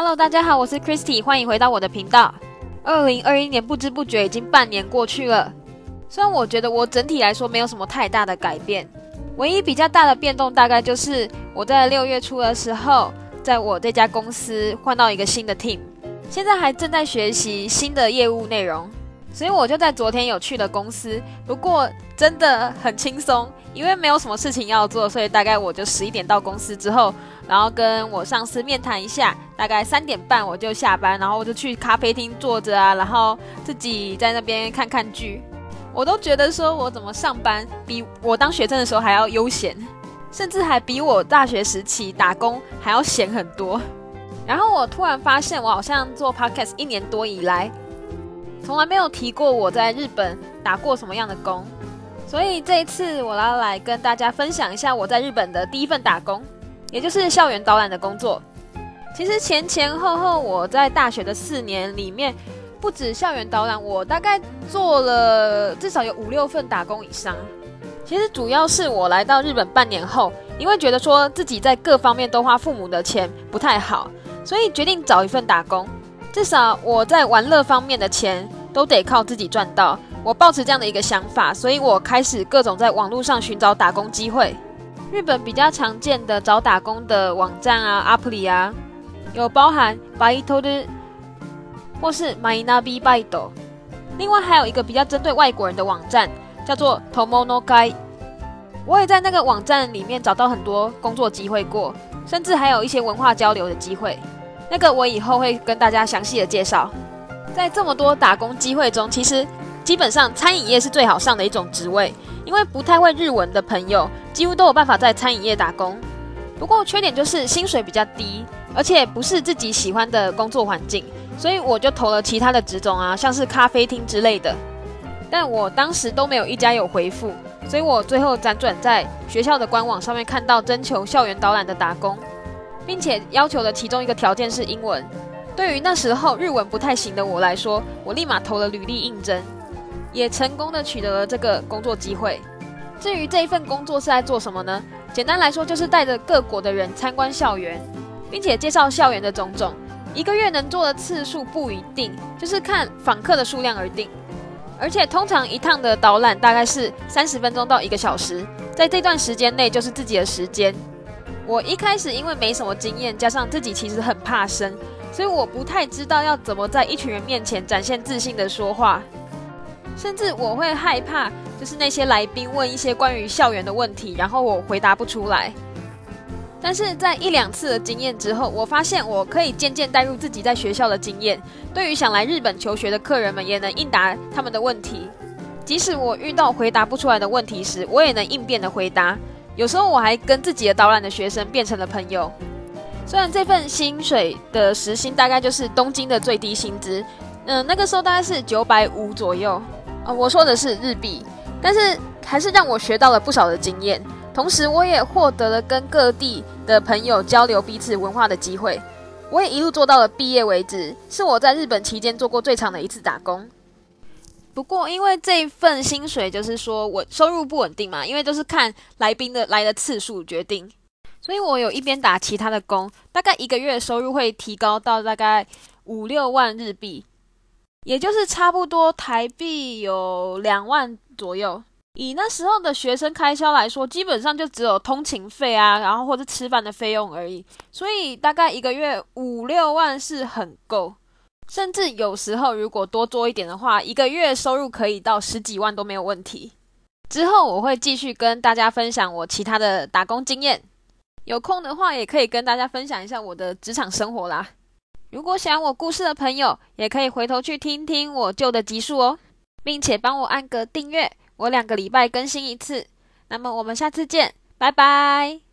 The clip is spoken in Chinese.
Hello，大家好，我是 Christy，欢迎回到我的频道。二零二一年不知不觉已经半年过去了，虽然我觉得我整体来说没有什么太大的改变，唯一比较大的变动大概就是我在六月初的时候，在我这家公司换到一个新的 team，现在还正在学习新的业务内容。所以我就在昨天有去了公司，不过真的很轻松，因为没有什么事情要做，所以大概我就十一点到公司之后，然后跟我上司面谈一下，大概三点半我就下班，然后我就去咖啡厅坐着啊，然后自己在那边看看剧。我都觉得说我怎么上班比我当学生的时候还要悠闲，甚至还比我大学时期打工还要闲很多。然后我突然发现，我好像做 podcast 一年多以来。从来没有提过我在日本打过什么样的工，所以这一次我要来跟大家分享一下我在日本的第一份打工，也就是校园导览的工作。其实前前后后我在大学的四年里面，不止校园导览，我大概做了至少有五六份打工以上。其实主要是我来到日本半年后，因为觉得说自己在各方面都花父母的钱不太好，所以决定找一份打工，至少我在玩乐方面的钱。都得靠自己赚到。我抱持这样的一个想法，所以我开始各种在网络上寻找打工机会。日本比较常见的找打工的网站啊、阿普里啊，有包含 b y t o 的或是 Minabi Baito。另外还有一个比较针对外国人的网站，叫做 Tomonogai。我也在那个网站里面找到很多工作机会过，甚至还有一些文化交流的机会。那个我以后会跟大家详细的介绍。在这么多打工机会中，其实基本上餐饮业是最好上的一种职位，因为不太会日文的朋友几乎都有办法在餐饮业打工。不过缺点就是薪水比较低，而且不是自己喜欢的工作环境，所以我就投了其他的职种啊，像是咖啡厅之类的。但我当时都没有一家有回复，所以我最后辗转在学校的官网上面看到征求校园导览的打工，并且要求的其中一个条件是英文。对于那时候日文不太行的我来说，我立马投了履历应征，也成功的取得了这个工作机会。至于这一份工作是在做什么呢？简单来说，就是带着各国的人参观校园，并且介绍校园的种种。一个月能做的次数不一定，就是看访客的数量而定。而且通常一趟的导览大概是三十分钟到一个小时，在这段时间内就是自己的时间。我一开始因为没什么经验，加上自己其实很怕生。所以我不太知道要怎么在一群人面前展现自信的说话，甚至我会害怕，就是那些来宾问一些关于校园的问题，然后我回答不出来。但是在一两次的经验之后，我发现我可以渐渐带入自己在学校的经验，对于想来日本求学的客人们，也能应答他们的问题。即使我遇到回答不出来的问题时，我也能应变的回答。有时候我还跟自己的导览的学生变成了朋友。虽然这份薪水的时薪大概就是东京的最低薪资，嗯，那个时候大概是九百五左右，呃，我说的是日币，但是还是让我学到了不少的经验，同时我也获得了跟各地的朋友交流彼此文化的机会，我也一路做到了毕业为止，是我在日本期间做过最长的一次打工。不过因为这一份薪水就是说我收入不稳定嘛，因为都是看来宾的来的次数决定。所以我有一边打其他的工，大概一个月收入会提高到大概五六万日币，也就是差不多台币有两万左右。以那时候的学生开销来说，基本上就只有通勤费啊，然后或者吃饭的费用而已。所以大概一个月五六万是很够，甚至有时候如果多做一点的话，一个月收入可以到十几万都没有问题。之后我会继续跟大家分享我其他的打工经验。有空的话，也可以跟大家分享一下我的职场生活啦。如果想我故事的朋友，也可以回头去听听我旧的集数哦，并且帮我按个订阅，我两个礼拜更新一次。那么我们下次见，拜拜。